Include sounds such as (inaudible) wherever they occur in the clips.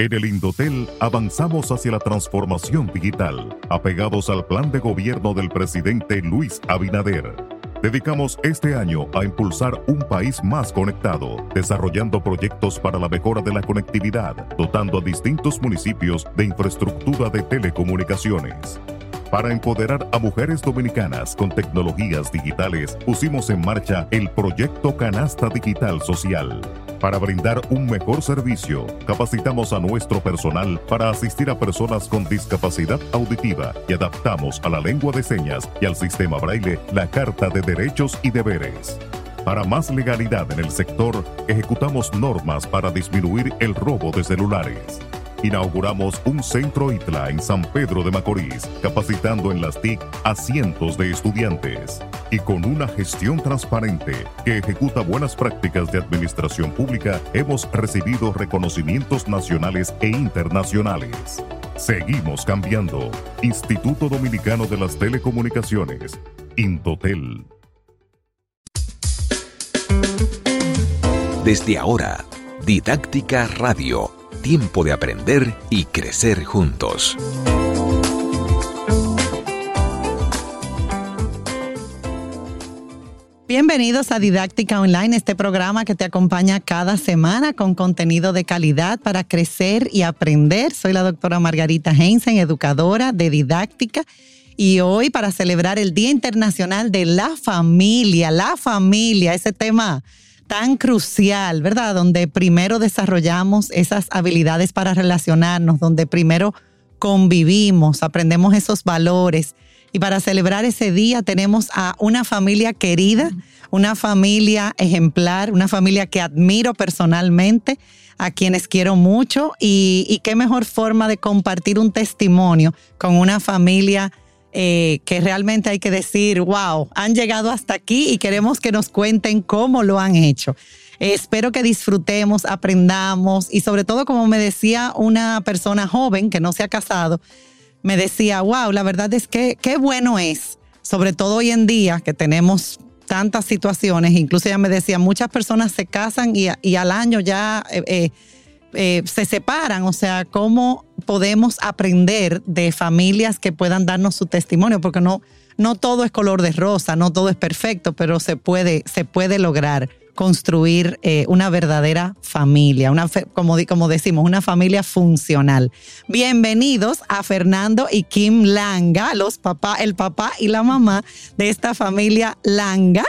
En el Indotel avanzamos hacia la transformación digital, apegados al plan de gobierno del presidente Luis Abinader. Dedicamos este año a impulsar un país más conectado, desarrollando proyectos para la mejora de la conectividad, dotando a distintos municipios de infraestructura de telecomunicaciones. Para empoderar a mujeres dominicanas con tecnologías digitales, pusimos en marcha el proyecto Canasta Digital Social para brindar un mejor servicio, capacitamos a nuestro personal para asistir a personas con discapacidad auditiva y adaptamos a la lengua de señas y al sistema braille la Carta de Derechos y Deberes. Para más legalidad en el sector, ejecutamos normas para disminuir el robo de celulares inauguramos un centro ITLA en San Pedro de Macorís, capacitando en las TIC a cientos de estudiantes. Y con una gestión transparente que ejecuta buenas prácticas de administración pública, hemos recibido reconocimientos nacionales e internacionales. Seguimos cambiando. Instituto Dominicano de las Telecomunicaciones, Intotel. Desde ahora, Didáctica Radio tiempo de aprender y crecer juntos. Bienvenidos a Didáctica Online, este programa que te acompaña cada semana con contenido de calidad para crecer y aprender. Soy la doctora Margarita Heinzen, educadora de didáctica. Y hoy para celebrar el Día Internacional de la Familia, la familia, ese tema tan crucial, ¿verdad? Donde primero desarrollamos esas habilidades para relacionarnos, donde primero convivimos, aprendemos esos valores. Y para celebrar ese día tenemos a una familia querida, una familia ejemplar, una familia que admiro personalmente, a quienes quiero mucho y, qué mejor forma de compartir un testimonio con una familia eh, que realmente hay que decir, wow, han llegado hasta aquí y queremos que nos cuenten cómo lo han hecho. espero que disfrutemos, aprendamos y sobre todo, como me decía una persona joven que no se ha casado, me decía, wow, la verdad es que qué bueno es, sobre todo hoy en día que tenemos tantas situaciones, incluso ella me decía, muchas personas se casan y, al año ya... Eh, eh, se separan, o sea, cómo podemos aprender de familias que puedan darnos su testimonio, porque no, no todo es color de rosa, no todo es perfecto, pero se puede, se puede lograr construir eh, una verdadera familia, una como, como decimos, una familia funcional. Bienvenidos a Fernando y Kim Langa, los papá, el papá y la mamá de esta familia Langa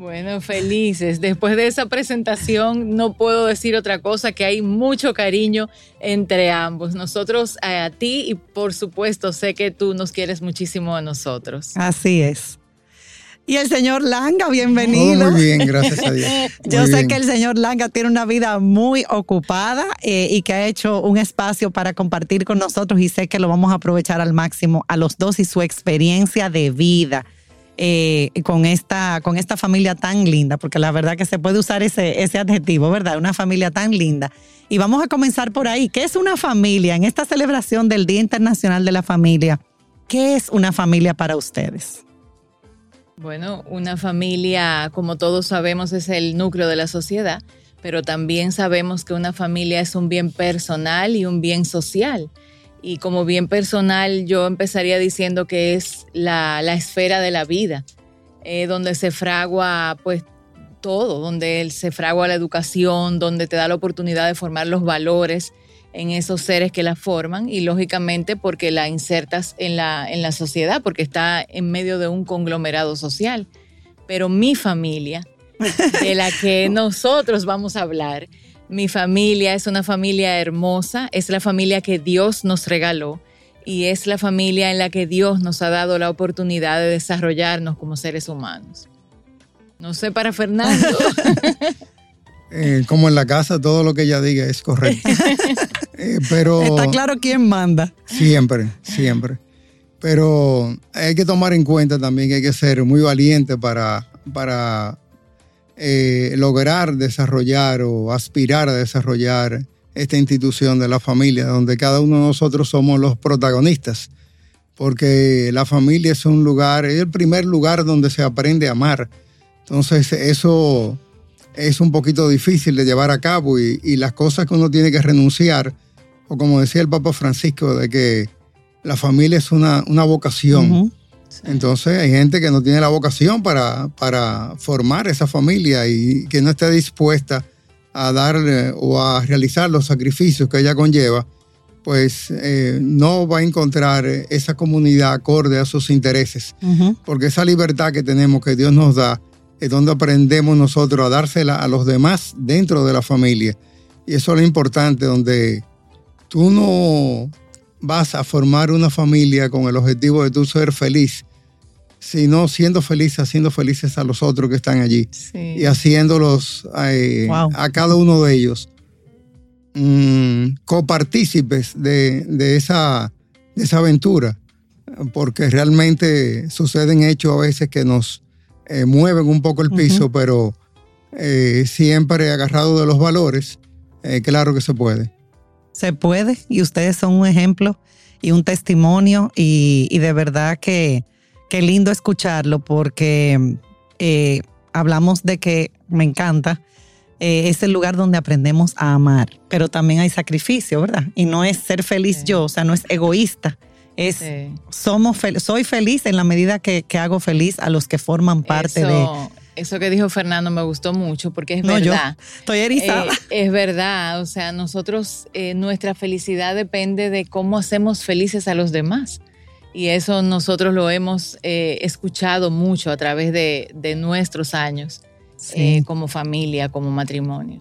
bueno, felices. Después de esa presentación no puedo decir otra cosa que hay mucho cariño entre ambos. Nosotros eh, a ti y por supuesto sé que tú nos quieres muchísimo a nosotros. Así es. Y el señor Langa, bienvenido. Oh, muy bien, gracias a Dios. (laughs) Yo sé que el señor Langa tiene una vida muy ocupada eh, y que ha hecho un espacio para compartir con nosotros y sé que lo vamos a aprovechar al máximo a los dos y su experiencia de vida. Eh, con, esta, con esta familia tan linda, porque la verdad que se puede usar ese, ese adjetivo, ¿verdad? Una familia tan linda. Y vamos a comenzar por ahí. ¿Qué es una familia? En esta celebración del Día Internacional de la Familia, ¿qué es una familia para ustedes? Bueno, una familia, como todos sabemos, es el núcleo de la sociedad, pero también sabemos que una familia es un bien personal y un bien social. Y como bien personal, yo empezaría diciendo que es la, esfera de la vida, eh, donde se fragua pues todo, donde se fragua la educación, donde te da la oportunidad de formar los valores en esos seres que la forman y lógicamente porque la insertas en la, en la sociedad, porque está en medio de un conglomerado social. Pero mi familia, de la que (laughs) nosotros vamos a hablar, mi familia es una familia hermosa, es la familia que Dios nos regaló y es la familia en la que Dios nos ha dado la oportunidad de desarrollarnos como seres humanos. No sé para Fernando. (laughs) Eh, como en la casa, todo lo que ella diga es correcto. (laughs) Eh, pero Está claro quién manda. Siempre, siempre. Pero hay que tomar en cuenta también que hay que ser muy valiente para, para eh, lograr desarrollar o aspirar a desarrollar esta institución de la familia, donde cada uno de nosotros somos los protagonistas, porque la familia es un lugar, es el primer lugar donde se aprende a amar. Entonces eso es un poquito difícil de llevar a cabo y, las cosas que uno tiene que renunciar, o como decía el Papa Francisco, de que la familia es una, una vocación. Entonces hay gente que no tiene la vocación para, para formar esa familia y que no está dispuesta a darle o a realizar los sacrificios que ella conlleva, pues eh, no va a encontrar esa comunidad acorde a sus intereses. Porque esa libertad que tenemos, que Dios nos da, es donde aprendemos nosotros a dársela a los demás dentro de la familia. Y eso es lo importante, donde tú no vas a formar una familia con el objetivo de tú ser feliz, sino siendo feliz, haciendo felices a los otros que están allí Sí. y haciéndolos eh, Wow. a cada uno de ellos mm, copartícipes de, de esa, de esa aventura, porque realmente suceden hechos a veces que nos eh, mueven un poco el piso, pero eh, siempre agarrado de los valores, claro que se puede. Se puede y ustedes son un ejemplo y un testimonio y, y de verdad que qué lindo escucharlo porque eh, hablamos de que me encanta, eh, es el lugar donde aprendemos a amar, pero también hay sacrificio, ¿verdad? Y no es ser feliz Sí. yo, o sea, no es egoísta, es Sí. somos fel- soy feliz en la medida que, que hago feliz a los que forman parte de... eso, eso que dijo Fernando me gustó mucho porque es No, yo verdad. estoy erizada. Eh, es verdad, o sea, nosotros, eh, nuestra felicidad depende de cómo hacemos felices a los demás. Y eso nosotros lo hemos eh, escuchado mucho a través de, de nuestros años Sí. como familia, como matrimonio.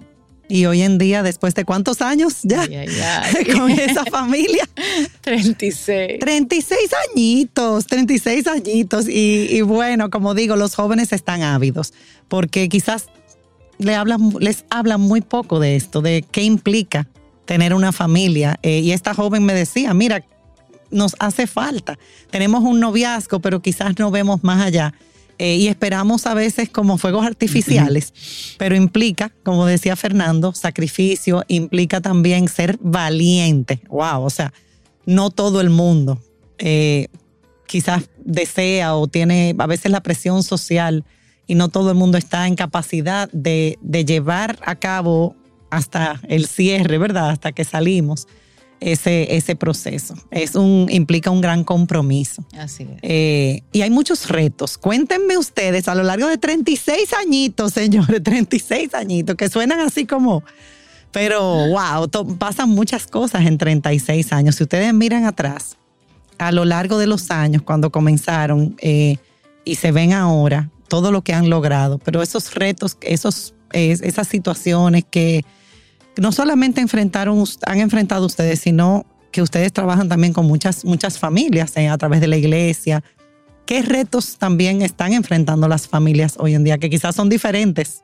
Y hoy en día, después de cuántos años ya Ay, ay, ay. (laughs) con esa familia, (laughs) 36. 36 añitos, 36 añitos. Y, y bueno, como digo, los jóvenes están ávidos porque quizás le hablan, les hablan muy poco de esto, de qué implica tener una familia. Eh, y esta joven me decía, mira, nos hace falta. Tenemos un noviazgo, pero quizás no vemos más allá. Eh, y esperamos a veces como fuegos artificiales, pero implica, como decía Fernando, sacrificio, implica también ser valiente. Wow, o sea, no todo el mundo eh, quizás desea o tiene a veces la presión social y no todo el mundo está en capacidad de, de llevar a cabo hasta el cierre, ¿verdad? Hasta que salimos ese, ese proceso. Es un, implica un gran compromiso. Así es. Eh, y hay muchos retos. Cuéntenme ustedes a lo largo de 36 añitos, señores, (laughs) 36 añitos, que suenan así como, pero wow, pasan muchas cosas en 36 años. Si ustedes miran atrás, a lo largo de los años, cuando comenzaron eh, y se ven ahora, todo lo que han logrado, pero esos retos, esos, es- esas situaciones que no solamente enfrentaron, han enfrentado ustedes, sino que ustedes trabajan también con muchas, muchas familias eh, a través de la iglesia. ¿Qué retos también están enfrentando las familias hoy en día que quizás son diferentes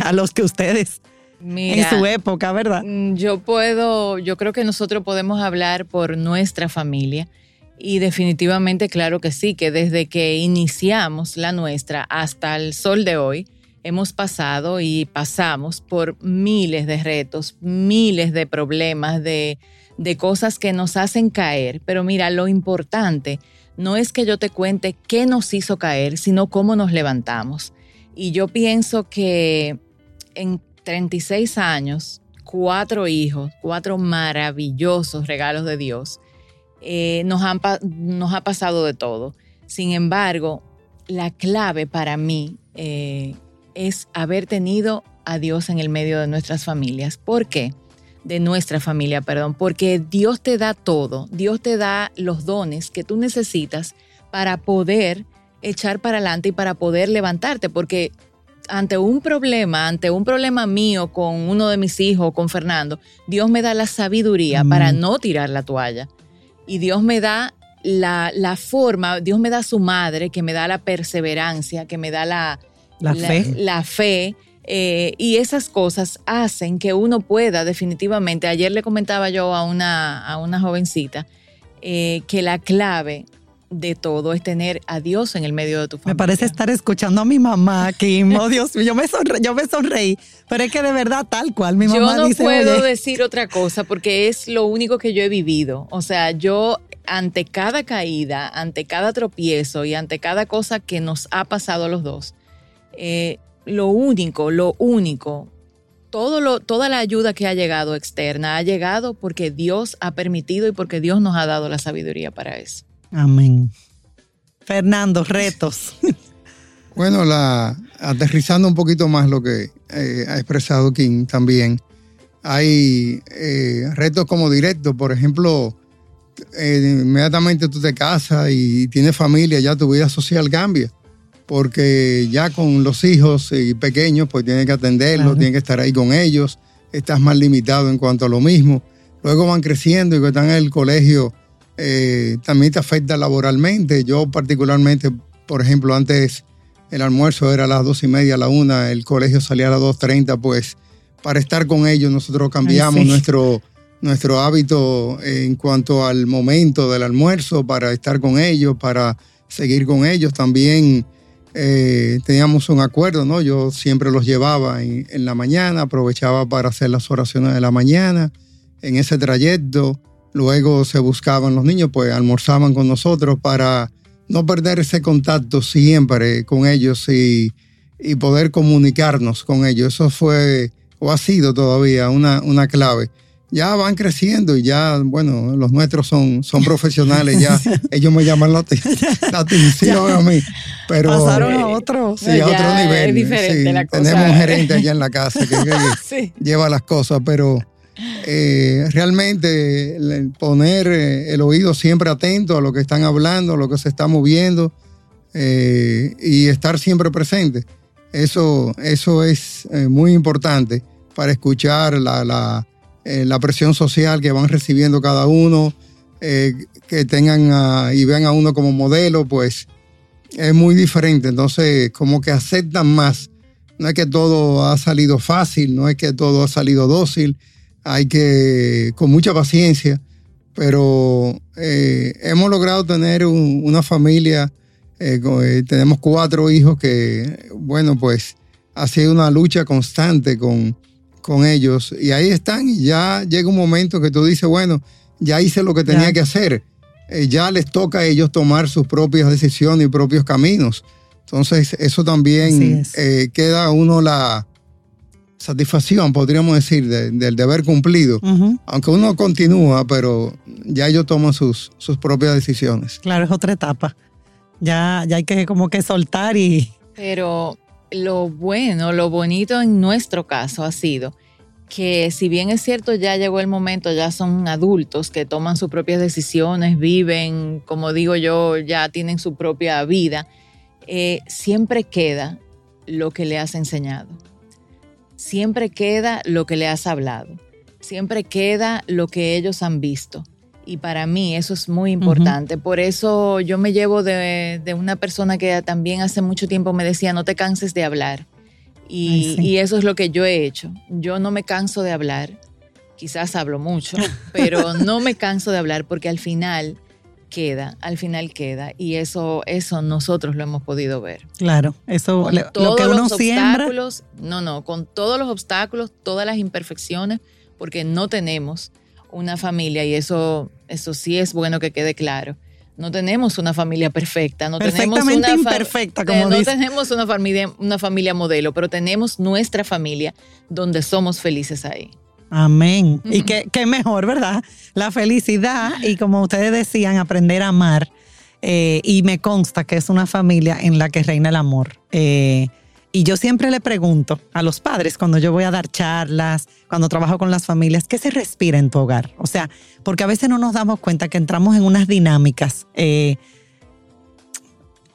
a los que ustedes Mira, en su época, verdad? Mm, Yo puedo, yo creo que nosotros podemos hablar por nuestra familia y definitivamente claro que sí, que desde que iniciamos la nuestra hasta el sol de hoy hemos pasado y pasamos por miles de retos, miles de problemas, de, de cosas que nos hacen caer. Pero mira, lo importante no es que yo te cuente qué nos hizo caer, sino cómo nos levantamos. Y yo pienso que en 36 años, cuatro hijos, cuatro maravillosos regalos de Dios, eh, nos, han nos ha pasado de todo. Sin embargo, la clave para mí eh, es haber tenido a Dios en el medio de nuestras familias. ¿Por qué? De nuestra familia, perdón. Porque Dios te da todo. Dios te da los dones que tú necesitas para poder echar para adelante y para poder levantarte. Porque ante un problema, ante un problema mío con uno de mis hijos, con Fernando, Dios me da la sabiduría Mm. para no tirar la toalla. Y Dios me da la, la forma, Dios me da su madre, que me da la perseverancia, que me da la, La fe. la fe, eh, y esas cosas hacen que uno pueda definitivamente, ayer le comentaba yo a una, a una jovencita, eh, que la clave de todo es tener a Dios en el medio de tu familia. Me parece estar escuchando a mi mamá, Kim. Oh, Dios mío, yo me, sonre- yo me sonreí. Pero es que de verdad, tal cual, mi Yo mamá no dice, puedo "Oye, decir otra cosa porque es lo único que yo he vivido. O sea, yo ante cada caída, ante cada tropiezo y ante cada cosa que nos ha pasado a los dos, eh, lo único, lo único, todo lo, toda la ayuda que ha llegado externa ha llegado porque Dios ha permitido y porque Dios nos ha dado la sabiduría para eso. Amén. Fernando, retos. (laughs) Bueno, la, aterrizando un poquito más lo que eh, ha expresado King también, hay eh, retos como directos, por ejemplo, eh, inmediatamente tú te casas y tienes familia, ya tu vida social cambia, porque ya con los hijos y pequeños, pues tienes que atenderlos, tienes que estar ahí con ellos, estás más limitado en cuanto a lo mismo. Luego van creciendo y que están en el colegio, también te afecta laboralmente. Yo particularmente, por ejemplo, antes el almuerzo era a las dos y media, a la una, el colegio salía a las dos treinta, pues para estar con ellos nosotros cambiamos nuestro, nuestro hábito en cuanto al momento del almuerzo, para estar con ellos, para seguir con ellos. También eh, teníamos un acuerdo, ¿no? Yo siempre los llevaba en, en la mañana, aprovechaba para hacer las oraciones de la mañana en ese trayecto. Luego se buscaban los niños, pues almorzaban con nosotros para no perder ese contacto siempre con ellos y, poder comunicarnos con ellos. Eso fue o ha sido todavía una, una clave. Ya van creciendo y ya, bueno, los nuestros son, son profesionales, ya (laughs) ellos me llaman la, (laughs) atención a mí. Pero, Pasaron a otro. Sí, a otro nivel. Es diferente la cosa. Tenemos un gerente allá en la casa que, (laughs) lleva las cosas, pero eh, realmente poner eh, el oído siempre atento a lo que están hablando, a lo que se está moviendo eh, y estar siempre presente. Eso, eso es muy importante para escuchar la, la, presión social que van recibiendo cada uno, que tengan y vean a uno como modelo, pues es muy diferente. Entonces, como que aceptan más. No es que todo ha salido fácil, no es que todo ha salido dócil hay que, con mucha paciencia, pero eh, hemos logrado tener una familia, eh, eh, tenemos cuatro hijos que, bueno, pues ha sido una lucha constante con, con ellos y ahí están y ya llega un momento que tú dices, bueno, ya hice lo que tenía que hacer, ya les toca a ellos tomar sus propias decisiones y propios caminos. Entonces, eso también queda uno la, satisfacción, podríamos decir, del deber cumplido. Aunque uno continúa, pero ya ellos toman sus, sus propias decisiones. Claro, es otra etapa. Ya, ya hay que como que soltar y... Pero lo bueno, lo bonito en nuestro caso ha sido que si bien es cierto, ya llegó el momento, ya son adultos que toman sus propias decisiones, viven, como digo yo, ya tienen su propia vida, eh, siempre queda lo que le has enseñado siempre queda lo que le has hablado, siempre queda lo que ellos han visto. Y para mí eso es muy importante. Por eso yo me llevo de, una persona que también hace mucho tiempo me decía, no te canses de hablar. Y, y, eso es lo que yo he hecho. Yo no me canso de hablar. Quizás hablo mucho, (laughs) pero no me canso de hablar porque al final queda, al final queda. Y eso, eso nosotros lo hemos podido ver. Claro, eso lo que uno siembra. No, no, con todos los obstáculos, todas las imperfecciones, porque no tenemos una familia, y eso, eso sí es bueno que quede claro. No tenemos una familia perfecta, no tenemos una imperfecta, como no tenemos una familia, una familia modelo, pero tenemos nuestra familia donde somos felices ahí. Amén. Y qué, mejor, ¿verdad? La felicidad y como ustedes decían, aprender a amar. Eh, y me consta que es una familia en la que reina el amor. Eh, y yo siempre le pregunto a los padres cuando yo voy a dar charlas, cuando trabajo con las familias, ¿qué se respira en tu hogar? O sea, porque a veces no nos damos cuenta que entramos en unas dinámicas. Eh,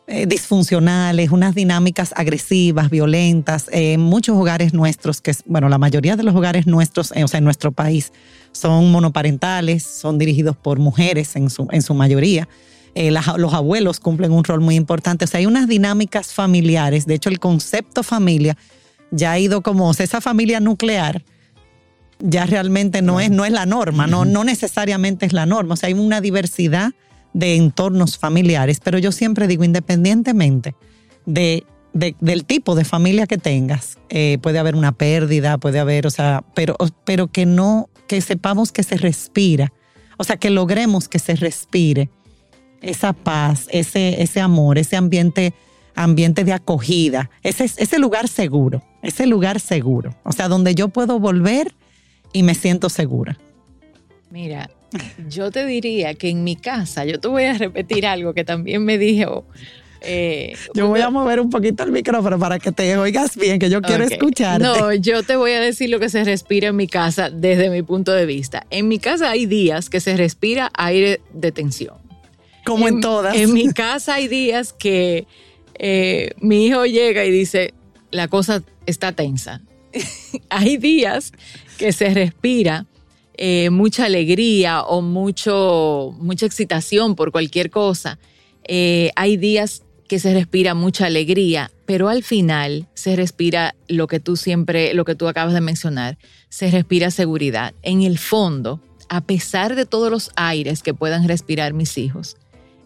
eh, disfuncionales, unas dinámicas agresivas, violentas. en muchos hogares nuestros, que bueno, la mayoría de los hogares nuestros, eh, o sea, en nuestro país, son monoparentales, son dirigidos por mujeres en su, en su mayoría. Eh, los abuelos cumplen un rol muy importante. O sea, hay unas dinámicas familiares. De hecho, el concepto familia ya ha ido como, o sea, esa familia nuclear ya realmente no es, no es la norma, no, no necesariamente es la norma. O sea, hay una diversidad de entornos familiares, pero yo siempre digo, independientemente de, del tipo de familia que tengas, eh, puede haber una pérdida, puede haber, o sea, pero, pero que no, que sepamos que se respira, o sea, que logremos que se respire esa paz, ese, ese amor, ese ambiente ambiente de acogida, ese, ese lugar seguro, ese lugar seguro, o sea, donde yo puedo volver y me siento segura. Mira, yo te diría que en mi casa, yo te voy a repetir algo que también me dijo. Eh, yo voy a mover un poquito el micrófono para que te oigas bien, que yo quiero escucharte. No, yo te voy a decir lo que se respira en mi casa desde mi punto de vista. En mi casa hay días que se respira aire de tensión. Como en, todas. En mi casa hay días que eh, mi hijo llega y dice, la cosa está tensa. (laughs) hay días que se respira eh, mucha alegría o mucho, mucha excitación por cualquier cosa. Eh, hay días que se respira mucha alegría, pero al final se respira lo que tú siempre, lo que tú acabas de mencionar, se respira seguridad. En el fondo, a pesar de todos los aires que puedan respirar mis hijos,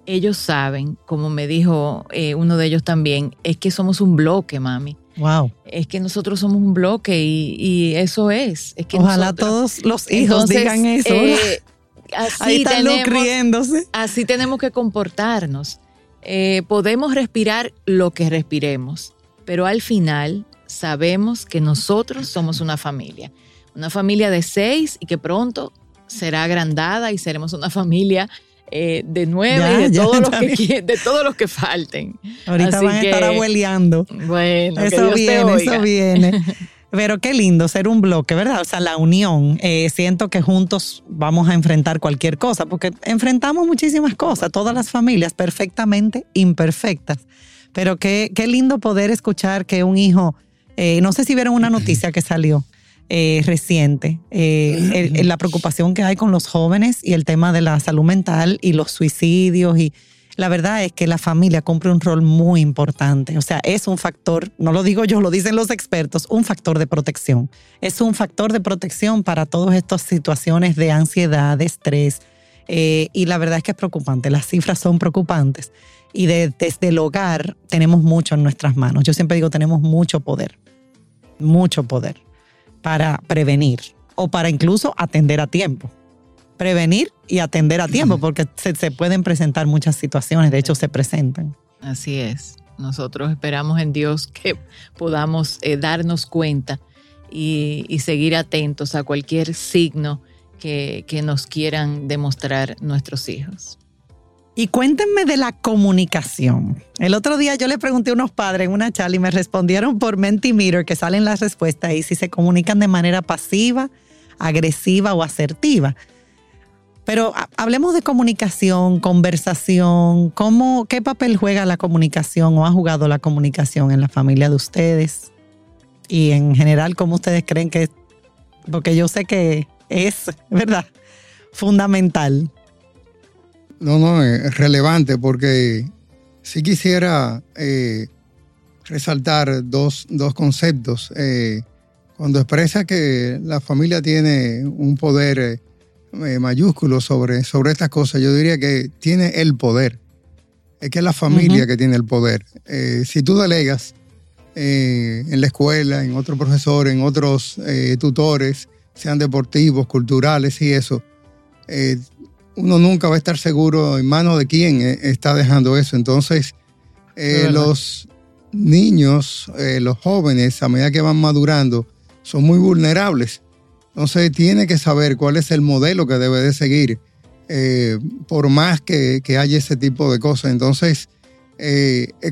ellos saben, como me dijo eh, uno de ellos también, es que somos un bloque, mami. Wow. Es que nosotros somos un bloque y, eso es. es que Ojalá todos los hijos digan eso. Eh, (laughs) así tenemos, Así tenemos que comportarnos. Eh, podemos respirar lo que respiremos, pero al final sabemos que nosotros somos una familia. Una familia de seis y que pronto será agrandada y seremos una (laughs) familia eh, de nueve y de, todos los que, de todos los que falten. Ahorita van a estar abueleando. Bueno, eso viene, eso viene. (laughs) Pero qué lindo ser un bloque, ¿verdad? O sea, la unión. Eh, siento que juntos vamos a enfrentar cualquier cosa, porque enfrentamos muchísimas cosas, todas las familias perfectamente imperfectas. Pero qué, qué lindo poder escuchar que un hijo, eh, no sé si vieron una noticia que salió, eh, reciente, eh, la preocupación que hay con los jóvenes y el tema de la salud mental y los suicidios. Y la verdad es que la familia cumple un rol muy importante. O sea, es un factor, no lo digo yo, lo dicen los expertos, un factor de protección. Es un factor de protección para todas estas situaciones de ansiedad, de estrés. Eh, y la verdad es que es preocupante, las cifras son preocupantes. Y desde el hogar tenemos mucho en nuestras manos. Yo siempre digo, tenemos mucho poder, mucho poder para prevenir o para incluso atender a tiempo. Prevenir y atender a tiempo, porque se, pueden presentar muchas situaciones, de hecho se presentan. Así es. Nosotros esperamos en Dios que podamos eh, darnos cuenta y, seguir atentos a cualquier signo que, que nos quieran demostrar nuestros hijos. Y cuéntenme de la comunicación. El otro día yo le pregunté a unos padres en una charla y me respondieron por Mentimeter que salen las respuestas y si se comunican de manera pasiva, agresiva o asertiva. Pero hablemos de comunicación, conversación, ¿cómo, ¿qué papel juega la comunicación o ha jugado la comunicación en la familia de ustedes? Y en general, ¿cómo ustedes creen que? Porque yo sé que es, ¿verdad? Fundamental. No, no, es relevante porque sí quisiera eh, resaltar dos, conceptos. Eh, cuando expresa que la familia tiene un poder eh, mayúsculo sobre, sobre estas cosas, yo diría que tiene el poder. Es que es la familia que tiene el poder. si tú delegas en la escuela, en otros profesores, en otros tutores, sean deportivos, culturales y eso, uno nunca va a estar seguro en manos de quién eh, está dejando eso. Entonces, eh, los niños, eh, los jóvenes, a medida que van madurando, son muy vulnerables. Entonces, tiene que saber cuál es el modelo que debe de seguir, por más que, haya ese tipo de cosas. Entonces,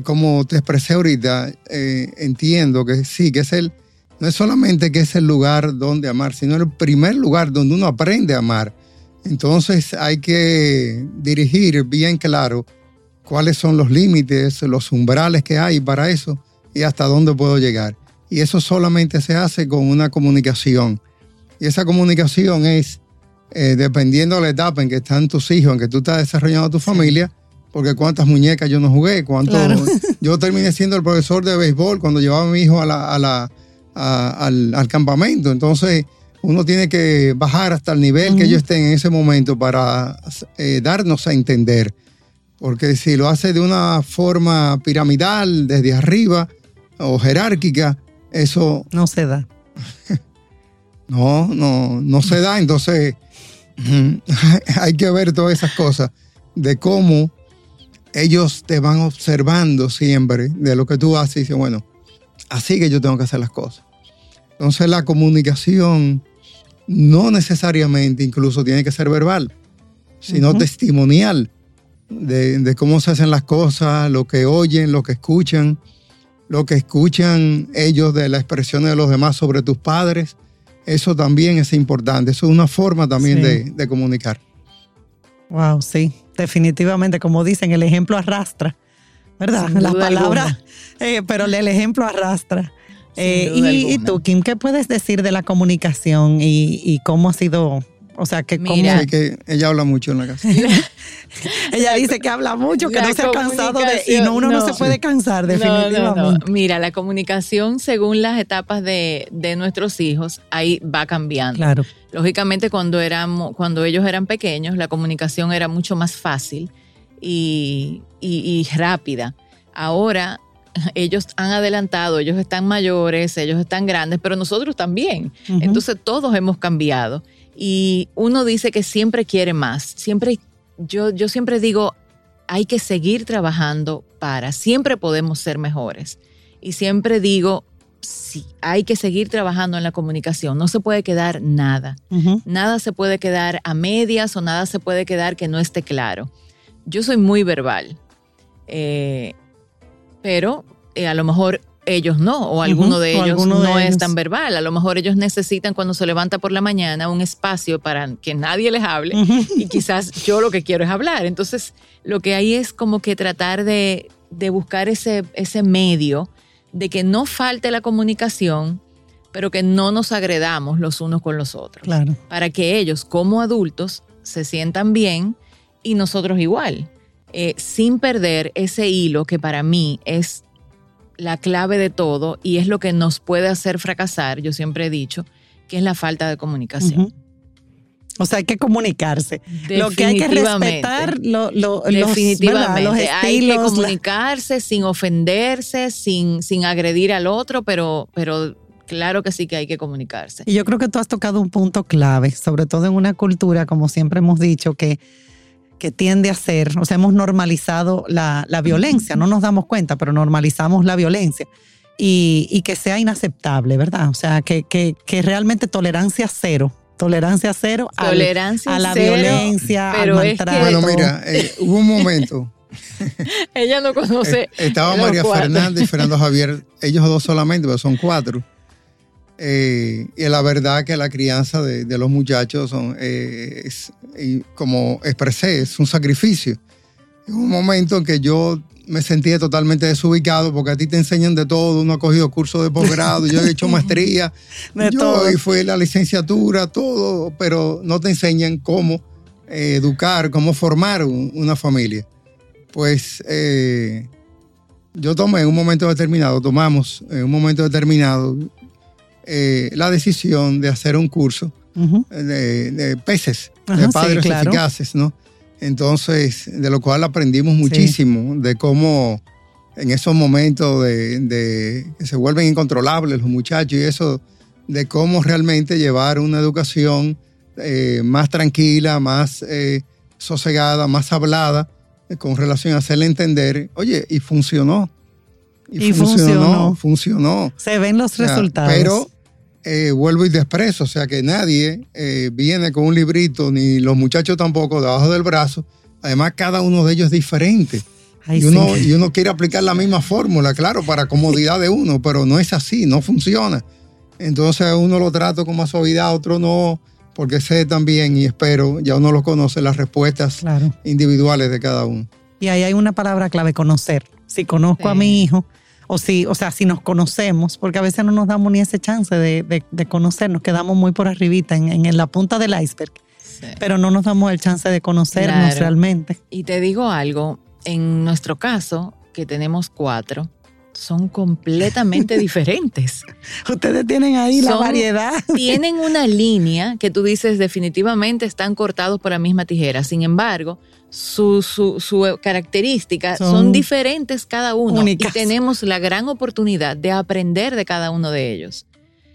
como te expresé ahorita, entiendo que sí, que es el, no es solamente que es el lugar donde amar, sino el primer lugar donde uno aprende a amar entonces hay que dirigir bien claro cuáles son los límites, los umbrales que hay para eso y hasta dónde puedo llegar. Y eso solamente se hace con una comunicación. Y esa comunicación es, eh, dependiendo de la etapa en que están tus hijos, en que tú estás desarrollando tu familia, porque cuántas muñecas yo no jugué, cuánto... (laughs) Yo terminé siendo el profesor de béisbol cuando llevaba a mi hijo a la, al, al, campamento. Entonces, uno tiene que bajar hasta el nivel que ellos estén en ese momento para eh, darnos a entender. Porque si lo hace de una forma piramidal, desde arriba o jerárquica, eso... No se da. (laughs) no, no, no se da. Entonces (laughs) hay que ver todas esas cosas de cómo ellos te van observando siempre de lo que tú haces y dicen, bueno, así que yo tengo que hacer las cosas. Entonces la comunicación no necesariamente incluso tiene que ser verbal, sino testimonial de, de, cómo se hacen las cosas, lo que oyen, lo que escuchan, lo que escuchan ellos de las expresiones de los demás sobre tus padres. Eso también es importante, eso es una forma también de, de comunicar. Wow, sí, definitivamente, como dicen, el ejemplo arrastra, ¿verdad? Las palabras, eh, pero el ejemplo arrastra. Eh, y, tú, Kim, qué puedes decir de la comunicación y, cómo ha sido o sea, que como... que ella habla mucho en la casa. (laughs) ella dice que habla mucho, que no se ha cansado de... Y no, uno no, se puede cansar, definitivamente. Mira, la comunicación según las etapas de, nuestros hijos, ahí va cambiando. Claro. Lógicamente, cuando, éramos, cuando ellos eran pequeños, la comunicación era mucho más fácil y, y rápida. Ahora (laughs) ellos han adelantado, ellos están mayores, ellos están grandes, pero nosotros también. Entonces todos hemos cambiado. Y uno dice que siempre quiere más. Siempre, yo, yo siempre digo, hay que seguir trabajando para, siempre podemos ser mejores. Y siempre digo, sí, hay que seguir trabajando en la comunicación. No se puede quedar nada. Nada se puede quedar a medias o nada se puede quedar que no esté claro. Yo soy muy verbal. Eh, pero eh, a lo mejor ellos no, o alguno de ellos no es tan verbal. A lo mejor ellos necesitan cuando se levanta por la mañana un espacio para que nadie les hable y quizás yo lo que quiero es hablar. Entonces, lo que hay es como que tratar de, buscar ese, ese medio de que no falte la comunicación, pero que no nos agredamos los unos con los otros. Claro. Para que ellos como adultos se sientan bien y nosotros igual. Eh, sin perder ese hilo que para mí es la clave de todo y es lo que nos puede hacer fracasar, yo siempre he dicho, que es la falta de comunicación. O sea, hay que comunicarse. Lo que hay que respetar lo, Definitivamente. Los, estilos, hay que comunicarse sin ofenderse, sin, sin agredir al otro, pero, pero claro que sí que hay que comunicarse. Y yo creo que tú has tocado un punto clave, sobre todo en una cultura, como siempre hemos dicho, que que tiende a ser, o sea, hemos normalizado la, violencia, no nos damos cuenta, pero normalizamos la violencia. Y, que sea inaceptable, ¿verdad? O sea, que, que, realmente tolerancia cero, tolerancia cero a la violencia, al maltrato. Bueno, mira, eh, hubo un momento. (laughs) Ella no conoce. Eh, estaba María Fernanda y Fernando Javier, ellos dos solamente, pero son cuatro. Eh, y la verdad que la crianza de, los muchachos son, eh, es, como expresé, es un sacrificio. Es un momento en que yo me sentía totalmente desubicado porque a ti te enseñan de todo, uno ha cogido cursos de posgrado, yo he hecho (laughs) maestría, yo y fue la licenciatura, todo, pero no te enseñan cómo eh, educar, cómo formar una familia. Pues yo tomé en un momento determinado, tomamos en un momento determinado eh, la decisión de hacer un curso de, peces, de padres eficaces, ¿no? Entonces, de lo cual aprendimos muchísimo, de cómo en esos momentos de, que se vuelven incontrolables los muchachos y eso, de cómo realmente llevar una educación eh, más tranquila, más eh, sosegada, más hablada, con relación a hacerle entender, oye, y funcionó. Y, funcionó, funcionó, Se ven los resultados. Pero eh, vuelvo y te expreso, o sea que nadie eh, viene con un librito, ni los muchachos tampoco, debajo del brazo. Además, cada uno de ellos es diferente. y, uno, y uno quiere aplicar la misma fórmula, claro, para comodidad de uno, pero no es así, no funciona. Entonces uno lo trato con más suavidad, otro no, porque sé también y espero, ya uno lo conoce, las respuestas individuales de cada uno. Y ahí hay una palabra clave, conocer. Si conozco a mi hijo, o si, o sea, si nos conocemos, porque a veces no nos damos ni ese chance de, de, conocernos, quedamos muy por arribita, en, en, la punta del iceberg, pero no nos damos el chance de conocernos realmente. Y te digo algo, en nuestro caso, que tenemos cuatro, son completamente (laughs) diferentes. Ustedes tienen ahí la variedad. Tienen una línea que tú dices definitivamente están cortados por la misma tijera. Sin embargo, su, su, características son, diferentes cada uno y tenemos la gran oportunidad de aprender de cada uno de ellos.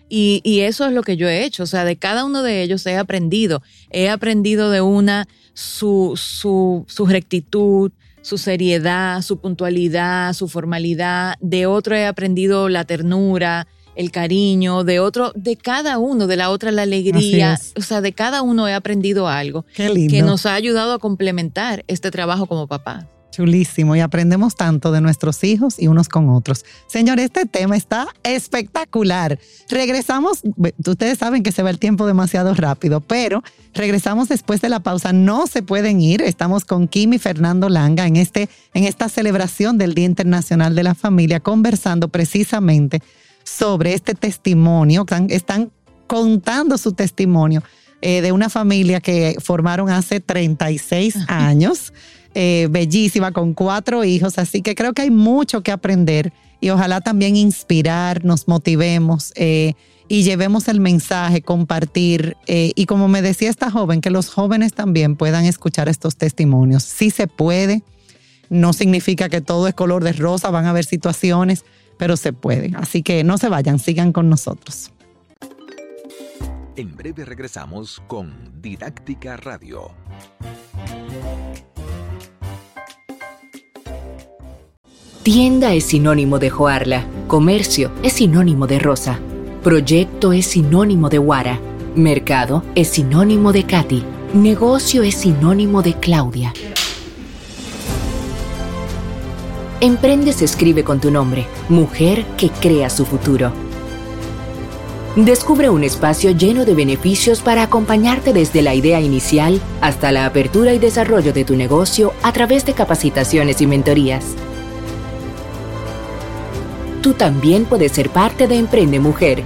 Y, y, eso es lo que yo he hecho, o sea, de cada uno de ellos he aprendido. He aprendido de una su, su, su rectitud, su seriedad, su puntualidad, su formalidad. De otro he aprendido la ternura, el cariño, de otro, de cada uno, de la otra la alegría. O sea, de cada uno he aprendido algo que nos ha ayudado a complementar este trabajo como papá. Chulísimo, y aprendemos tanto de nuestros hijos y unos con otros. Señor, este tema está espectacular. Regresamos, ustedes saben que se va el tiempo demasiado rápido, pero regresamos después de la pausa. No se pueden ir. Estamos con Kim y Fernando Langa en, este, en esta celebración del Día Internacional de la Familia, conversando precisamente sobre este testimonio. Están contando su testimonio eh, de una familia que formaron hace 36 años. Eh, bellísima, con cuatro hijos, así que creo que hay mucho que aprender y ojalá también inspirar, nos motivemos eh, y llevemos el mensaje, compartir. Eh, y como me decía esta joven, que los jóvenes también puedan escuchar estos testimonios. Sí se puede, no significa que todo es color de rosa, van a haber situaciones, pero se puede. Así que no se vayan, sigan con nosotros. En breve regresamos con Didáctica Radio. Tienda es sinónimo de Joarla, comercio es sinónimo de Rosa, proyecto es sinónimo de Guara, mercado es sinónimo de Katy, negocio es sinónimo de Claudia. Emprende se escribe con tu nombre, mujer que crea su futuro. Descubre un espacio lleno de beneficios para acompañarte desde la idea inicial hasta la apertura y desarrollo de tu negocio a través de capacitaciones y mentorías tú también puedes ser parte de Emprende Mujer.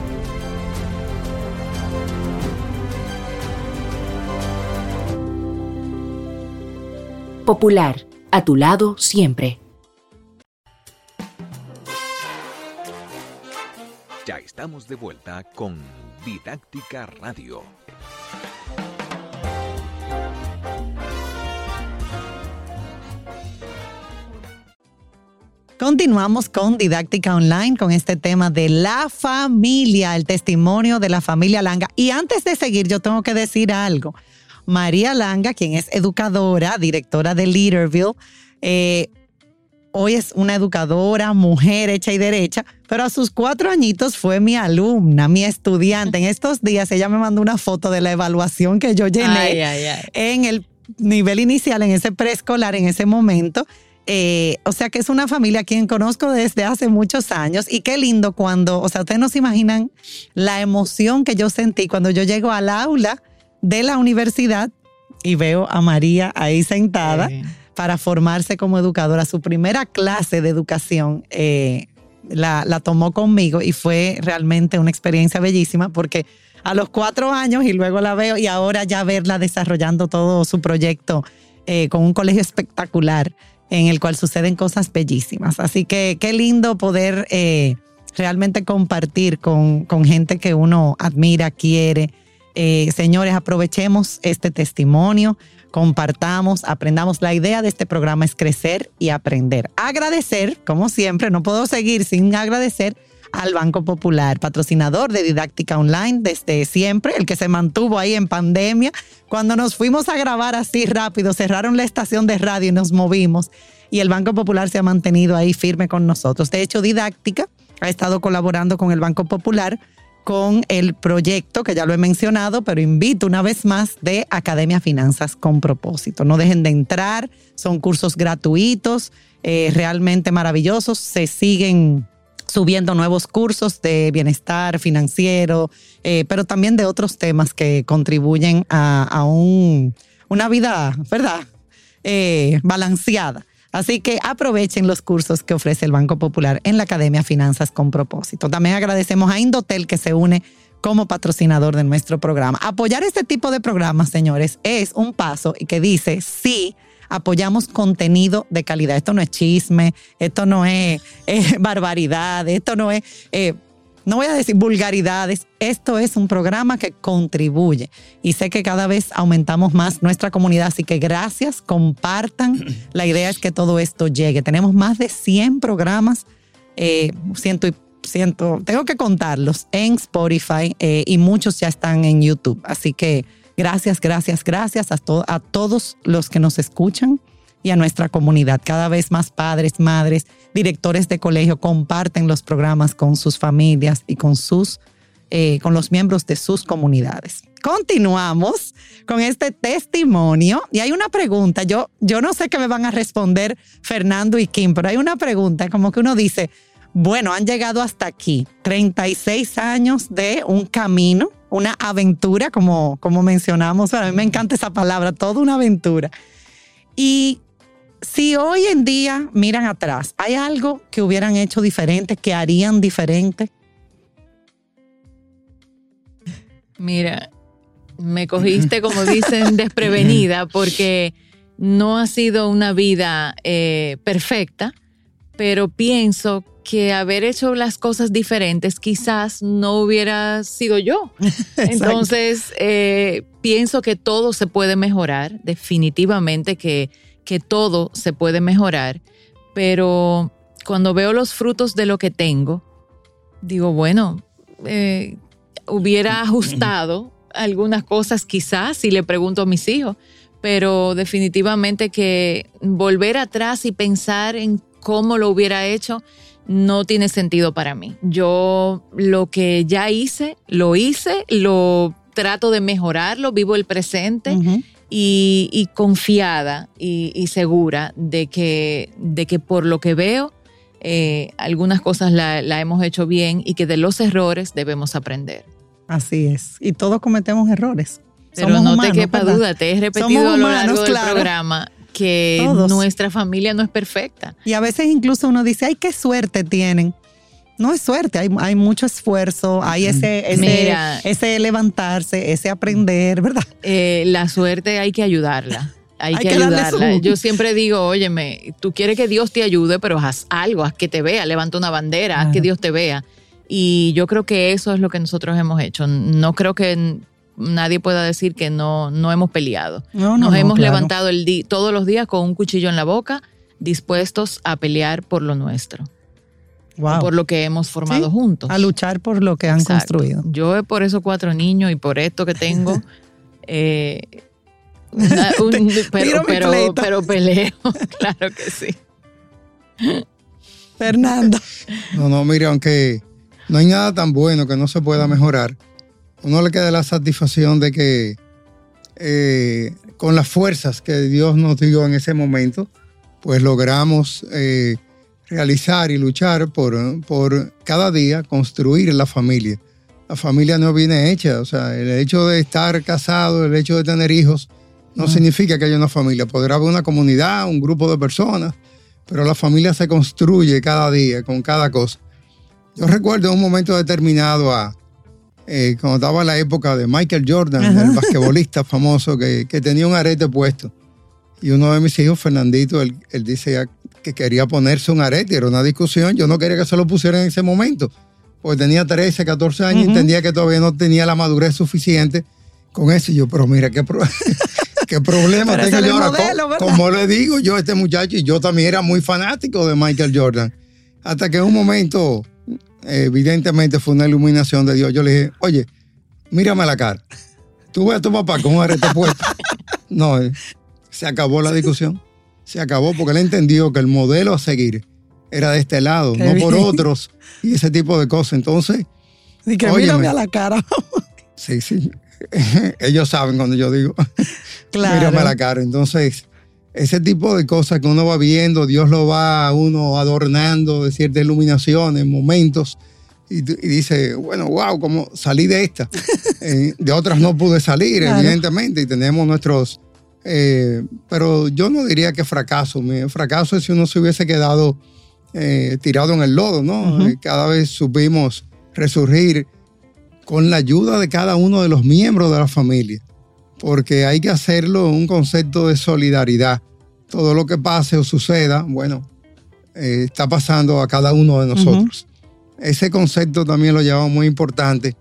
Popular, a tu lado siempre. Ya estamos de vuelta con Didáctica Radio. Continuamos con Didáctica Online con este tema de la familia, el testimonio de la familia Langa. Y antes de seguir, yo tengo que decir algo. María Langa, quien es educadora, directora de Leaderville, eh, hoy es una educadora, mujer hecha y derecha, pero a sus cuatro añitos fue mi alumna, mi estudiante. En estos días ella me mandó una foto de la evaluación que yo llené en el nivel inicial, en ese preescolar, en ese momento. Eh, o sea que es una familia a quien conozco desde hace muchos años y qué lindo cuando, o sea, ustedes no se imaginan la emoción que yo sentí cuando yo llego al aula de la universidad y veo a María ahí sentada para formarse como educadora. Su primera clase de educación eh, la, la tomó conmigo y fue realmente una experiencia bellísima porque a los cuatro años y luego la veo y ahora ya verla desarrollando todo su proyecto eh, con un colegio espectacular en el cual suceden cosas bellísimas. Así que qué lindo poder eh, realmente compartir con, con, gente que uno admira, quiere. Eh, señores, aprovechemos este testimonio, compartamos, aprendamos. La idea de este programa es crecer y aprender. Agradecer, como siempre, no puedo seguir sin agradecer al Banco Popular, patrocinador de Didáctica Online desde siempre, el que se mantuvo ahí en pandemia. Cuando nos fuimos a grabar así rápido, cerraron la estación de radio y nos movimos. Y el Banco Popular se ha mantenido ahí firme con nosotros. De hecho, Didáctica ha estado colaborando con el Banco Popular con el proyecto que ya lo he mencionado, pero invito una vez más de Academia Finanzas con propósito. No dejen de entrar, son cursos gratuitos, eh, realmente maravillosos, se siguen subiendo nuevos cursos de bienestar financiero, eh, pero también de otros temas que contribuyen a, una vida, ¿verdad? Eh, balanceada. Así que aprovechen los cursos que ofrece el Banco Popular en la Academia Finanzas con propósito. También agradecemos a Indotel que se une como patrocinador de nuestro programa. Apoyar este tipo de programas, señores, es un paso y que dice sí apoyamos contenido de calidad. Esto no es chisme, esto no es, (laughs) barbaridad, esto no es, eh, no voy a decir vulgaridades, esto es un programa que contribuye. Y sé que cada vez aumentamos más nuestra comunidad, así que gracias, compartan. La idea es que todo esto llegue. Tenemos más de 100 programas, eh, ciento ciento, tengo que contarlos en Spotify eh, y muchos ya están en YouTube. Así que Gracias, gracias, gracias a, a todos los que nos escuchan y a nuestra comunidad. Cada vez más padres, madres, directores de colegio comparten los programas con sus familias y con sus eh, con los miembros de sus comunidades. Continuamos con este testimonio y hay una pregunta. Yo, yo no sé qué me van a responder Fernando y Kim, pero hay una pregunta como que uno dice, bueno, han llegado hasta aquí, 36 años de un camino, una aventura, como, como mencionamos. a mí me encanta esa palabra, toda una aventura. Y si hoy en día miran atrás, ¿hay algo que hubieran hecho diferente, que harían diferente? Mira, me cogiste, como dicen, (laughs) desprevenida porque no ha sido una vida eh, perfecta, pero pienso que haber hecho las cosas diferentes quizás no hubiera sido yo. (laughs) Entonces, eh, pienso que todo se puede mejorar, definitivamente que, que todo se puede mejorar, pero cuando veo los frutos de lo que tengo, digo, bueno, eh, hubiera (laughs) ajustado algunas cosas quizás si le pregunto a mis hijos, pero definitivamente que volver atrás y pensar en cómo lo hubiera hecho no tiene sentido para mí. Yo lo que ya hice, lo hice, lo trato de mejorarlo, vivo el presente. y, confiada y, segura de que, de que por lo que veo, eh, algunas cosas la, la hemos hecho bien y que de los errores debemos aprender. Así es. Y todos cometemos errores. Pero no te quepa duda, te he repetido a lo largo del programa que nuestra familia no es perfecta. Y a veces incluso uno dice, ay, qué suerte tienen. No es suerte, hay, hay mucho esfuerzo, hay ese, ese, ese levantarse, ese aprender, ¿verdad? Eh, la suerte hay que ayudarla. Hay, que, ayudarla. Yo siempre digo, óyeme, tú quieres que Dios te ayude, pero haz algo, haz que te vea, levanta una bandera, haz que Dios te vea. Y yo creo que eso es lo que nosotros hemos hecho. No creo que nadie pueda decir que no, no hemos peleado. Nos hemos levantado el todos los días con un cuchillo en la boca, dispuestos a pelear por lo nuestro. Por lo que hemos formado juntos. A luchar por lo que han construido. Yo por esos cuatro niños y por esto que tengo, (laughs) eh, (laughs) pero, pero, pero peleo, (laughs) claro que sí. Fernando. No, no, mire, aunque no hay nada tan bueno que no se pueda mejorar. Uno le queda la satisfacción de que eh, con las fuerzas que Dios nos dio en ese momento, pues logramos eh, realizar y luchar por, por cada día construir la familia. La familia no viene hecha, o sea, el hecho de estar casado, el hecho de tener hijos, no significa que haya una familia. Podrá haber una comunidad, un grupo de personas, pero la familia se construye cada día con cada cosa. Yo recuerdo un momento determinado a, eh, cuando estaba la época de Michael Jordan, el basquetbolista (laughs) famoso que, tenía un arete puesto. Y uno de mis hijos, Fernandito, él, dice que quería ponerse un arete, era una discusión, yo no quería que se lo pusiera en ese momento, porque tenía 13, 14 años y entendía que todavía no tenía la madurez suficiente con eso. Y yo, pero mira, qué, (laughs) qué problema tengo yo ahora. como le digo yo a este muchacho, y yo también era muy fanático de Michael Jordan, hasta que en un momento evidentemente fue una iluminación de Dios. Yo le dije, oye, mírame la cara. Tú ves a tu papá con un arete puesto. (laughs) No, eh, se acabó la discusión. Se acabó porque él entendió que el modelo a seguir era de este lado, no por otros y ese tipo de cosas. Entonces, y que mírame a la cara. sí, sí. (laughs) Ellos saben cuando yo digo, (laughs) claro. mírame a la cara. Entonces, ese tipo de cosas que uno va viendo, Dios lo va a uno adornando de ciertas iluminaciones, momentos, y, dice, bueno, wow, como salí de esta. (laughs) Eh, de otras no pude salir, evidentemente, y tenemos nuestros... Eh, pero yo no diría que fracaso. Mi fracaso es si uno se hubiese quedado eh, tirado en el lodo, ¿no? Cada vez supimos resurgir con la ayuda de cada uno de los miembros de la familia porque hay que hacerlo en un concepto de solidaridad. Todo lo que pase o suceda, bueno, eh, está pasando a cada uno de nosotros. Ese concepto también lo llevamos muy importante.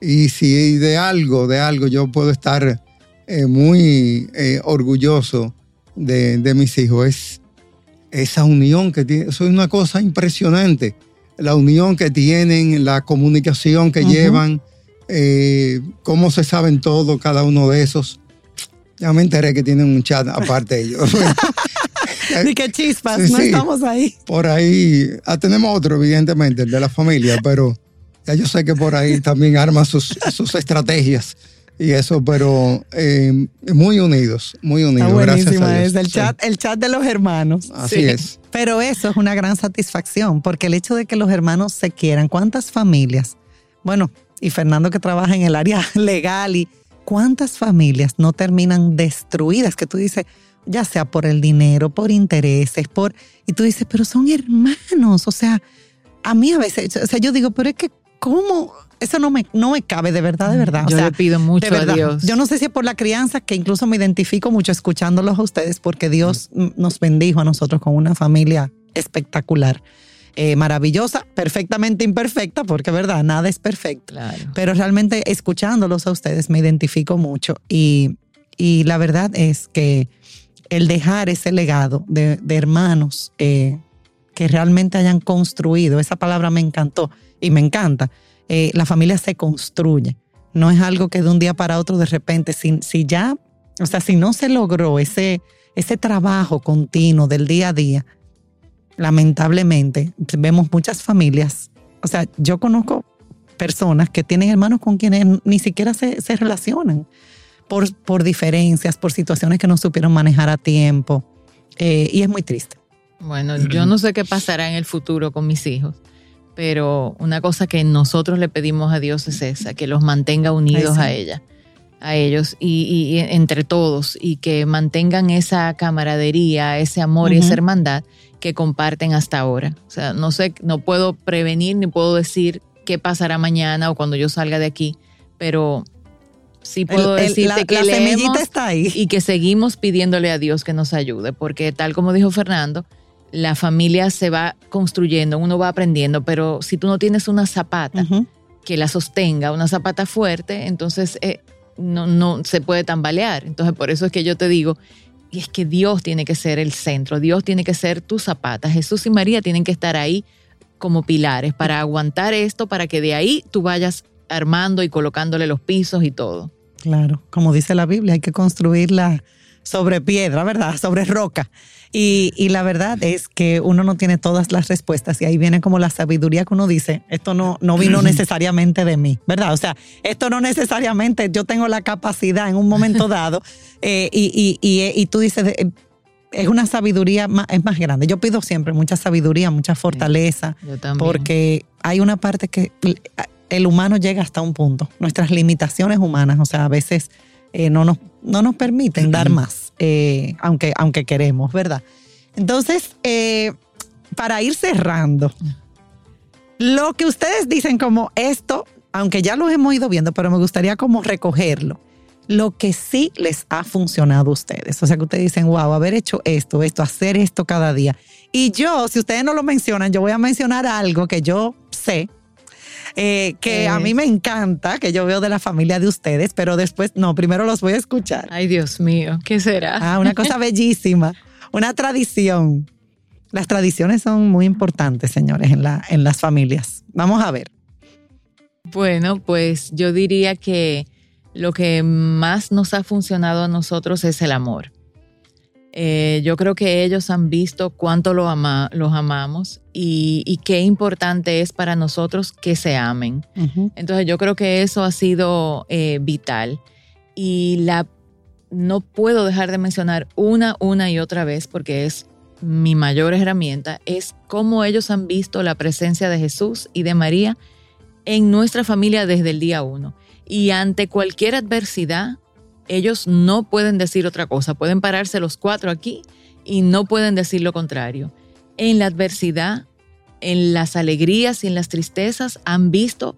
Y si de algo, de algo, yo puedo estar eh, muy eh, orgulloso de, mis hijos, es esa unión que tienen. Eso es una cosa impresionante. La unión que tienen, la comunicación que llevan eh, cómo se saben todo cada uno de esos. Ya me enteré que tienen un chat aparte de ellos. (laughs) Ni que chispas, no estamos ahí. Por ahí, ah, tenemos otro, evidentemente, el de la familia, pero ya yo sé que por ahí también arma sus, sus estrategias y eso, pero eh, muy unidos, muy unidos. Está buenísimo, es el chat, el chat de los hermanos. Así es. Pero eso es una gran satisfacción, porque el hecho de que los hermanos se quieran, ¿cuántas familias? Bueno, y Fernando que trabaja en el área (laughs) legal y cuántas familias no terminan destruidas, que tú dices, ya sea por el dinero, por intereses, por... Y tú dices, pero son hermanos, o sea, a mí a veces, o sea, yo digo, pero es que, ¿cómo? Eso no me, no me cabe, de verdad, de verdad. Yo le pido mucho a Dios. Yo no sé si es por la crianza, que incluso me identifico mucho escuchándolos a ustedes, porque Dios nos bendijo a nosotros con una familia espectacular. Eh, maravillosa, perfectamente imperfecta, porque verdad, nada es perfecto. Pero realmente escuchándolos a ustedes me identifico mucho y, la verdad es que el dejar ese legado de, hermanos eh, que realmente hayan construido, esa palabra me encantó y me encanta, eh, la familia se construye. No es algo que de un día para otro de repente, si, si ya, o sea, si no se logró ese, ese trabajo continuo del día a día, lamentablemente vemos muchas familias, o sea, yo conozco personas que tienen hermanos con quienes ni siquiera se, relacionan por, por, diferencias, por situaciones que no supieron manejar a tiempo. Eh, y es muy triste. Bueno, yo no sé qué pasará en el futuro con mis hijos, pero una cosa que nosotros le pedimos a Dios es esa, que los mantenga unidos a ella, a ellos y, entre todos y que mantengan esa camaradería, ese amor y esa hermandad que comparten hasta ahora. O sea, no sé, no puedo prevenir ni puedo decir qué pasará mañana o cuando yo salga de aquí, pero sí puedo decirte que leemos está ahí. y que seguimos pidiéndole a Dios que nos ayude, porque tal como dijo Fernando, la familia se va construyendo, uno va aprendiendo, pero si tú no tienes una zapata que la sostenga, una zapata fuerte, entonces eh, no, no se puede tambalear. Entonces por eso es que yo te digo y es que Dios tiene que ser el centro, Dios tiene que ser tu zapata, Jesús y María tienen que estar ahí como pilares para aguantar esto, para que de ahí tú vayas armando y colocándole los pisos y todo. Claro, como dice la Biblia, hay que construirla sobre piedra, ¿verdad? (laughs) Sobre roca. Y, la verdad es que uno no tiene todas las respuestas y ahí viene como la sabiduría que uno dice, esto no, no vino necesariamente de mí, ¿verdad? O sea, esto no necesariamente, yo tengo la capacidad en un momento (laughs) dado eh, y, y, tú dices, eh, es una sabiduría más, es más grande. Yo pido siempre mucha sabiduría, mucha fortaleza, porque hay una parte que el humano llega hasta un punto, nuestras limitaciones humanas, o sea, a veces eh, no, nos, no nos permiten dar más. Eh, aunque, aunque queremos, ¿verdad? Entonces, eh, para ir cerrando, lo que ustedes dicen como esto, aunque ya lo hemos ido viendo, pero me gustaría como recogerlo, lo que sí les ha funcionado a ustedes. O sea, que ustedes dicen, wow, haber hecho esto, esto, hacer esto cada día. Y yo, si ustedes no lo mencionan, yo voy a mencionar algo que yo sé eh, que a mí me encanta, que yo veo de la familia de ustedes, pero después, no, primero los voy a escuchar. Ay, Dios mío, ¿qué será? Ah, una cosa (laughs) bellísima, una tradición. Las tradiciones son muy importantes, señores, en, la, en las familias. Vamos a ver. Bueno, pues yo diría que lo que más nos ha funcionado a nosotros es el amor. Eh, yo creo que ellos han visto cuánto ama, los amamos y, qué importante es para nosotros que se amen. Entonces yo creo que eso ha sido eh, vital. Y la, no puedo dejar de mencionar una, una y otra vez, porque es mi mayor herramienta, es cómo ellos han visto la presencia de Jesús y de María en nuestra familia desde el día uno. Y ante cualquier adversidad, ellos no pueden decir otra cosa. Pueden pararse los cuatro aquí y no pueden decir lo contrario. En la adversidad, en las alegrías y en las tristezas han visto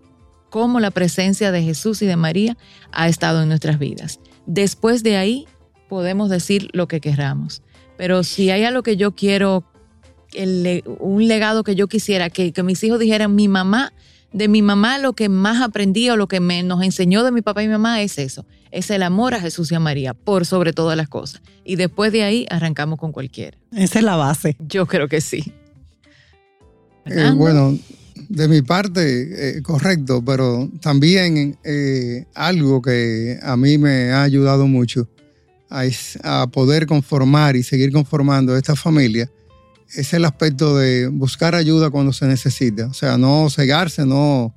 cómo la presencia de Jesús y de María ha estado en nuestras vidas. Después de ahí podemos decir lo que queramos. Pero si hay algo que yo quiero, un legado que yo quisiera, que, que mis hijos dijeran, mi mamá de mi mamá lo que más aprendí o lo que me, nos enseñó de mi papá y mi mamá es eso, es el amor a Jesús y a María por sobre todas las cosas. Y después de ahí arrancamos con cualquiera. Esa es la base. Yo creo que sí. Eh, bueno, de mi parte, eh, correcto, pero también eh, algo que a mí me ha ayudado mucho a, poder conformar y seguir conformando esta familia es el aspecto de buscar ayuda cuando se necesita. O sea, no cegarse, no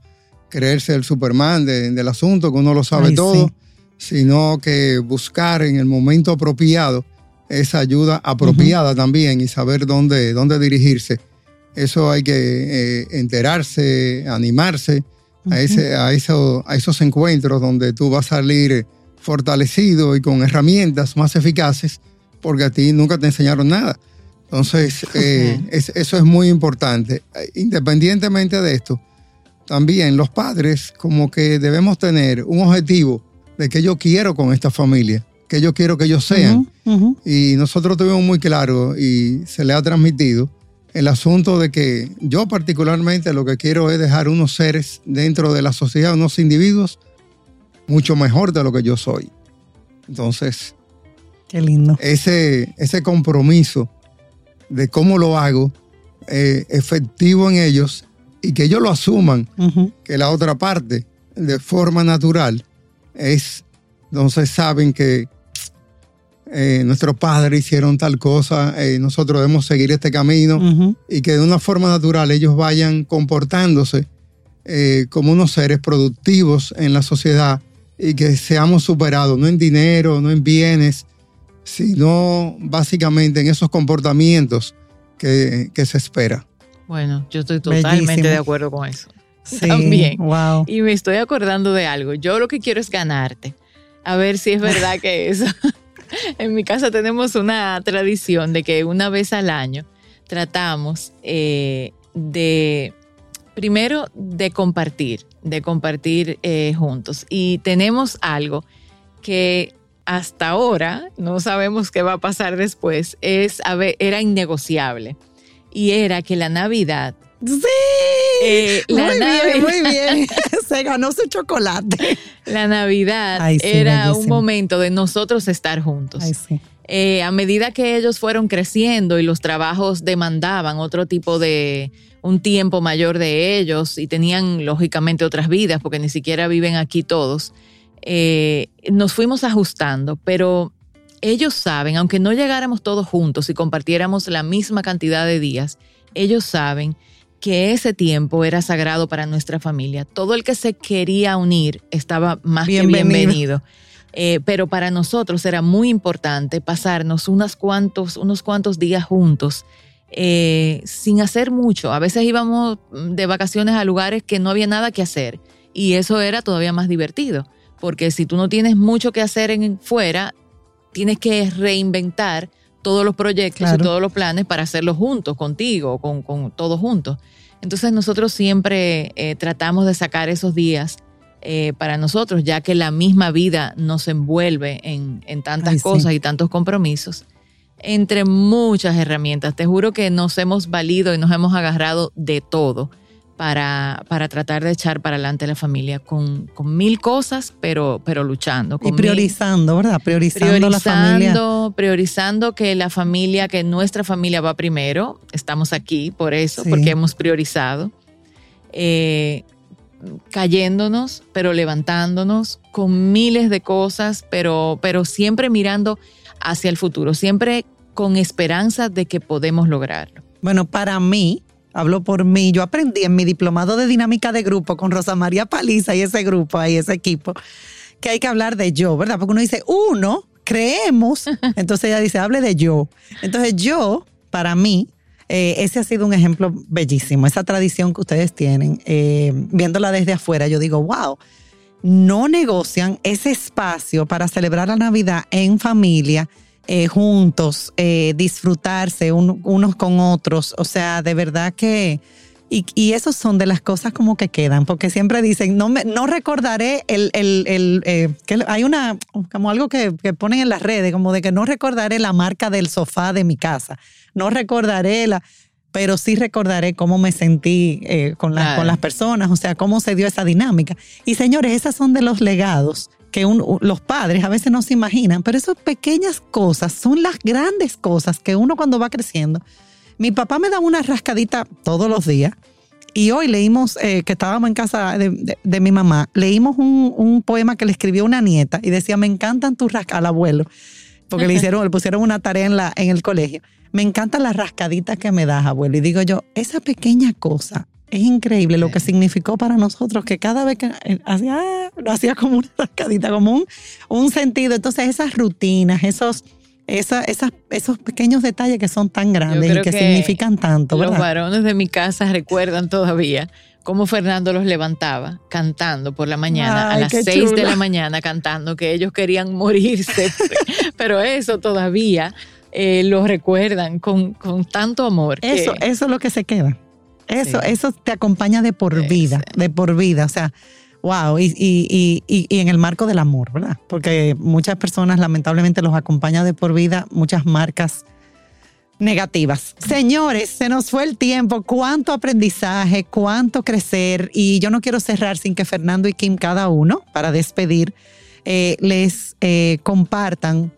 creerse el Superman del asunto, que uno lo sabe todo, sino que buscar en el momento apropiado esa ayuda apropiada también y saber dónde, dónde dirigirse. Eso hay que eh, enterarse, animarse a, ese, a, eso, a esos encuentros donde tú vas a salir fortalecido y con herramientas más eficaces, porque a ti nunca te enseñaron nada. Entonces, eh, eso es muy importante. Independientemente de esto, también los padres como que debemos tener un objetivo de que yo quiero con esta familia, que yo quiero que ellos sean. Y nosotros tuvimos muy claro y se le ha transmitido el asunto de que yo particularmente lo que quiero es dejar unos seres dentro de la sociedad, unos individuos mucho mejor de lo que yo soy. Entonces, Qué lindo. Ese, ese compromiso de cómo lo hago, eh, efectivo en ellos y que ellos lo asuman, que la otra parte, de forma natural, es, entonces saben que eh, nuestros padres hicieron tal cosa, eh, nosotros debemos seguir este camino y que de una forma natural ellos vayan comportándose como unos seres productivos en la sociedad y que seamos superados, no en dinero, no en bienes, sino básicamente en esos comportamientos que, se espera. Bueno, yo estoy totalmente de acuerdo con eso. (laughs) También. Wow. Y me estoy acordando de algo. Yo lo que quiero es ganarte. A ver si es verdad que (laughs) eso. (laughs) en mi casa tenemos una tradición de que una vez al año tratamos eh, de, primero, de compartir de compartir eh, juntos. Y tenemos algo que hasta ahora, no sabemos qué va a pasar después, es, a ver, era innegociable. Y era que la Navidad Sí. Eh, muy bien, muy bien. (laughs) Se ganó su chocolate. La Navidad era un momento de nosotros estar juntos. Eh, a medida que ellos fueron creciendo y los trabajos demandaban otro tipo de, un tiempo mayor de ellos y tenían lógicamente otras vidas porque ni siquiera viven aquí todos, eh, nos fuimos ajustando, pero ellos saben, aunque no llegáramos todos juntos y compartiéramos la misma cantidad de días, ellos saben que ese tiempo era sagrado para nuestra familia. Todo el que se quería unir estaba más que bienvenido. Eh, pero para nosotros era muy importante pasarnos unos cuantos, unos cuantos días juntos eh, sin hacer mucho. A veces íbamos de vacaciones a lugares que no había nada que hacer y eso era todavía más divertido, porque si tú no tienes mucho que hacer en fuera, tienes que reinventar todos los proyectos y todos los planes para hacerlos juntos, contigo, con, con todos juntos. Entonces nosotros siempre eh, tratamos de sacar esos días eh, para nosotros, ya que la misma vida nos envuelve en, tantas cosas y tantos compromisos entre muchas herramientas. Te juro que nos hemos valido y nos hemos agarrado de todo para, para tratar de echar para adelante la familia con, con mil cosas, pero, pero luchando. y priorizando, ¿verdad? Priorizando, la familia. Priorizando que la familia, que nuestra familia va primero. Estamos aquí por eso, porque hemos priorizado. Eh, cayéndonos, pero levantándonos con miles de cosas, pero, pero siempre mirando hacia el futuro, siempre con esperanza de que podemos lograrlo. Bueno, para mí, hablo por mí, yo aprendí en mi diplomado de dinámica de grupo con Rosa María Paliza y ese grupo ahí, ese equipo, que hay que hablar de yo, ¿verdad? Porque uno dice, uno, creemos, (laughs) entonces ella dice, hable de yo. Entonces yo, para mí, eh, ese ha sido un ejemplo bellísimo, esa tradición que ustedes tienen, eh, viéndola desde afuera, yo digo, wow no negocian ese espacio para celebrar la Navidad en familia, eh, juntos, eh, disfrutarse unos con otros. O sea, de verdad que... Y, y esos son de las cosas como que quedan, porque siempre dicen, no, me, no recordaré el, el, el eh, que hay una, como algo que, que, ponen en las redes, como de que no recordaré la marca del sofá de mi casa, no recordaré la pero sí recordaré cómo me sentí eh, con, con las personas, o sea, cómo se dio esa dinámica. Y señores, esas son de los legados que los padres a veces no se imaginan, pero esas pequeñas cosas son las grandes cosas que uno cuando va creciendo. Mi papá me da una rascadita todos los días. Y hoy leímos, eh, que estábamos en casa de, mi mamá, leímos un, un, poema que le escribió una nieta y decía, me encantan tus rascadas, al abuelo porque le hicieron, le pusieron una tarea en, la, en el colegio. Me encantan las rascaditas que me das, abuelo. Y digo yo, esa pequeña cosa es increíble lo que significó para nosotros, que cada vez que eh, hacía, lo hacía como una rascadita, como un, un sentido. Entonces, esas rutinas, esos, esa, esas, esos pequeños detalles que son tan grandes y que, significan tanto. Los varones de mi casa recuerdan todavía cómo Fernando los levantaba cantando por la mañana, a las seis de la mañana cantando, que ellos querían morirse. (laughs) pero eso todavía eh, lo recuerdan con, con tanto amor. Eso, eso es lo que se queda. Eso, eso te acompaña de por vida, de por vida. O sea, wow. Y, y, y, y, en el marco del amor, ¿verdad? Porque muchas personas lamentablemente los acompaña de por vida, muchas marcas negativas. Señores, se nos fue el tiempo. Cuánto aprendizaje, cuánto crecer. Y yo no quiero cerrar sin que Fernando y Kim, cada uno, para despedir, eh, les eh, compartan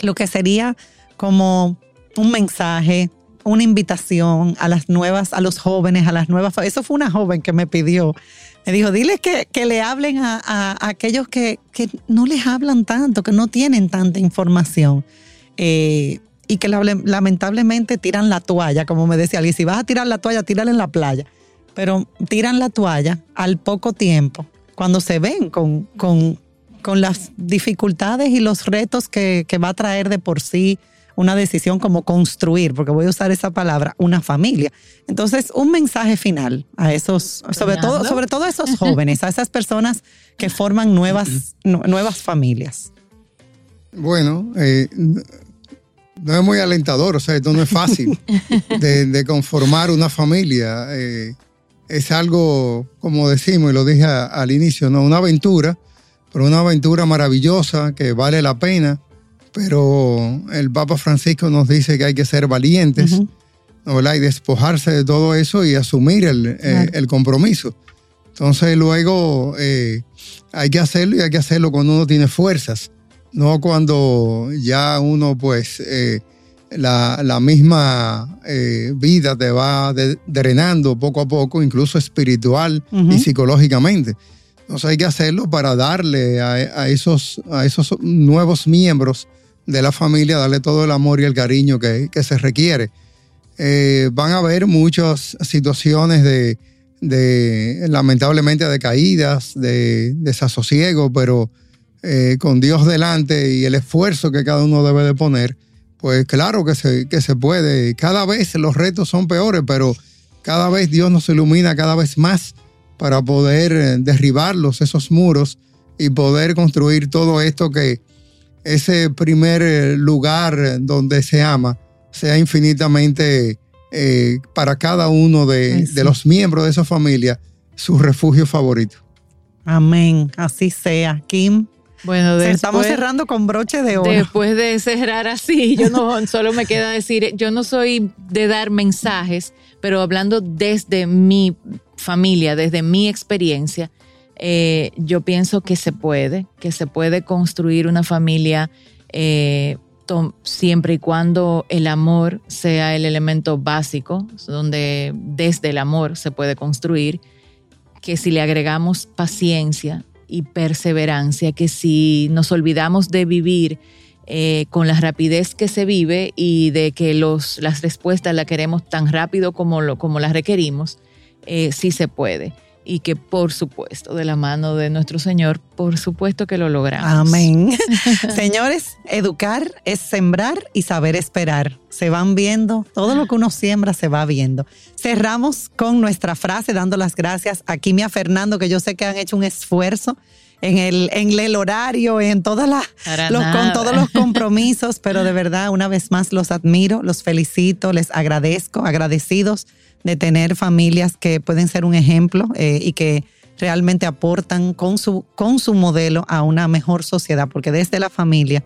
lo que sería como un mensaje, una invitación a las nuevas, a los jóvenes, a las nuevas. Eso fue una joven que me pidió. Me dijo, dile que, que le hablen a, aquellos que, que, no les hablan tanto, que no tienen tanta información. Eh, y que lamentablemente tiran la toalla, como me decía alguien, si vas a tirar la toalla, tírala en la playa. Pero tiran la toalla al poco tiempo, cuando se ven con, con, con las dificultades y los retos que, que va a traer de por sí una decisión como construir, porque voy a usar esa palabra, una familia. Entonces, un mensaje final a esos, sobre todo, sobre todo a esos (laughs) jóvenes, a esas personas que forman nuevas, nuevas familias. Bueno, eh, no es muy alentador, o sea, esto no es fácil (laughs) de, conformar una familia. Eh, es algo, como decimos y lo dije al inicio, ¿no? una aventura, pero una aventura maravillosa que vale la pena pero el Papa Francisco nos dice que hay que ser valientes, Y despojarse de todo eso y asumir el, eh, compromiso. Entonces luego eh, hay que hacerlo y hay que hacerlo cuando uno tiene fuerzas, no cuando ya uno pues eh, la, misma vida te va drenando poco a poco, incluso espiritual y psicológicamente. Entonces hay que hacerlo para darle a, esos, a esos nuevos miembros de la familia, darle todo el amor y el cariño que, se requiere. Eh, van a haber muchas situaciones de, lamentablemente, de caídas, de desasosiego, pero eh, con Dios delante y el esfuerzo que cada uno debe de poner, pues claro que se, que se puede. Cada vez los retos son peores, pero cada vez Dios nos ilumina cada vez más para poder eh, derribarlos, esos muros, y poder construir todo esto que, ese primer eh, lugar donde se ama sea infinitamente eh, para cada uno de, los miembros de esa familia su refugio favorito. Amén, así sea. Kim. Bueno, estamos cerrando con broche de oro. Después de cerrar así, yo no (laughs) solo me queda decir, yo no soy de dar mensajes, pero hablando desde mi familia, desde mi experiencia, eh, yo pienso que se puede, que se puede construir una familia eh, siempre y cuando el amor sea el elemento básico, donde desde el amor se puede construir, que si le agregamos paciencia y perseverancia, que si nos olvidamos de vivir eh, con la rapidez que se vive y de que las respuestas las queremos tan rápido como, lo, como las requerimos, sí se puede y que por supuesto, de la mano de nuestro Señor, por supuesto que lo logramos. Amén. (laughs) Señores, educar es sembrar y saber esperar. Se van viendo, todo lo que uno siembra se va viendo. Cerramos con nuestra frase dando las gracias a Kimi a Fernando, que yo sé que han hecho un esfuerzo en el, en el horario, en todas las, con todos los compromisos, pero de verdad, una vez más los admiro, los felicito, les agradezco, agradecidos de tener familias que pueden ser un ejemplo eh, y que realmente aportan con su, con su modelo a una mejor sociedad, porque desde la familia,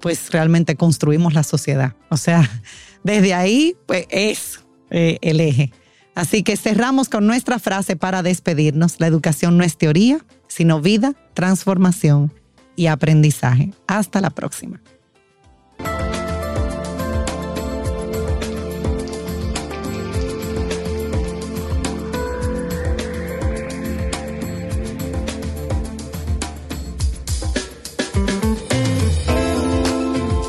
pues realmente construimos la sociedad. O sea, (laughs) desde ahí, pues es eh, el eje. Así que cerramos con nuestra frase para despedirnos. La educación no es teoría, sino vida, transformación y aprendizaje. Hasta la próxima.